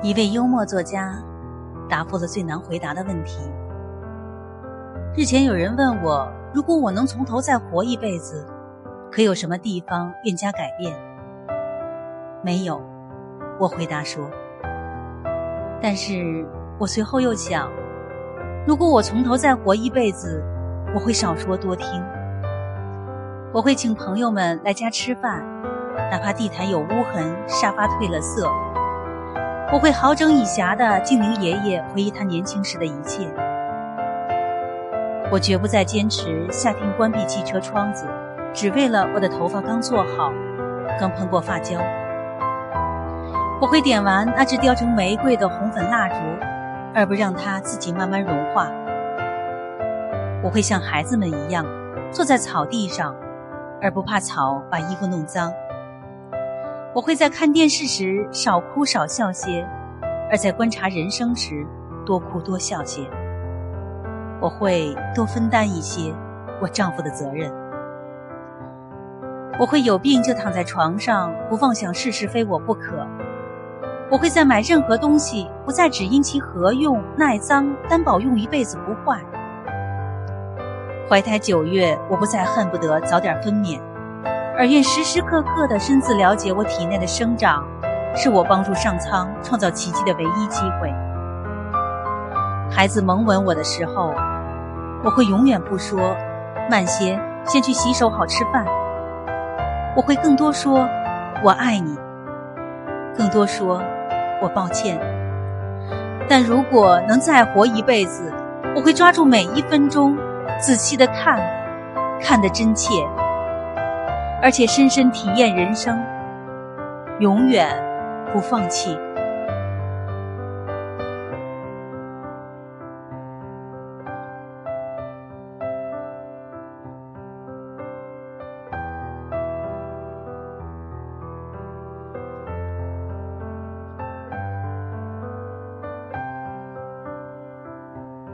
一位幽默作家答复了最难回答的问题。日前有人问我，如果我能从头再活一辈子，可有什么地方愿加改变？没有，我回答说。但是我随后又想，如果我从头再活一辈子，我会少说多听。我会请朋友们来家吃饭，哪怕地毯有污痕，沙发褪了色。我会好整以暇地敬灵爷爷回忆他年轻时的一切。我绝不再坚持夏天关闭汽车窗子，只为了我的头发刚做好，刚喷过发胶。我会点完那只雕成玫瑰的红粉蜡烛，而不让它自己慢慢融化。我会像孩子们一样，坐在草地上，而不怕草把衣服弄脏。我会在看电视时少哭少笑些，而在观察人生时多哭多笑些。我会多分担一些我丈夫的责任。我会有病就躺在床上，不妄想事事非我不可。我会在买任何东西不再只因其合用、耐脏，担保用一辈子不坏。怀胎九月，我不再恨不得早点分娩。而愿时时刻刻的深自了解我体内的生长，是我帮助上苍创造奇迹的唯一机会。孩子蒙吻我的时候，我会永远不说“慢些，先去洗手好吃饭”。我会更多说“我爱你”，更多说“我抱歉”。但如果能再活一辈子，我会抓住每一分钟，仔细的看，看得真切。而且深深体验人生，永远不放弃。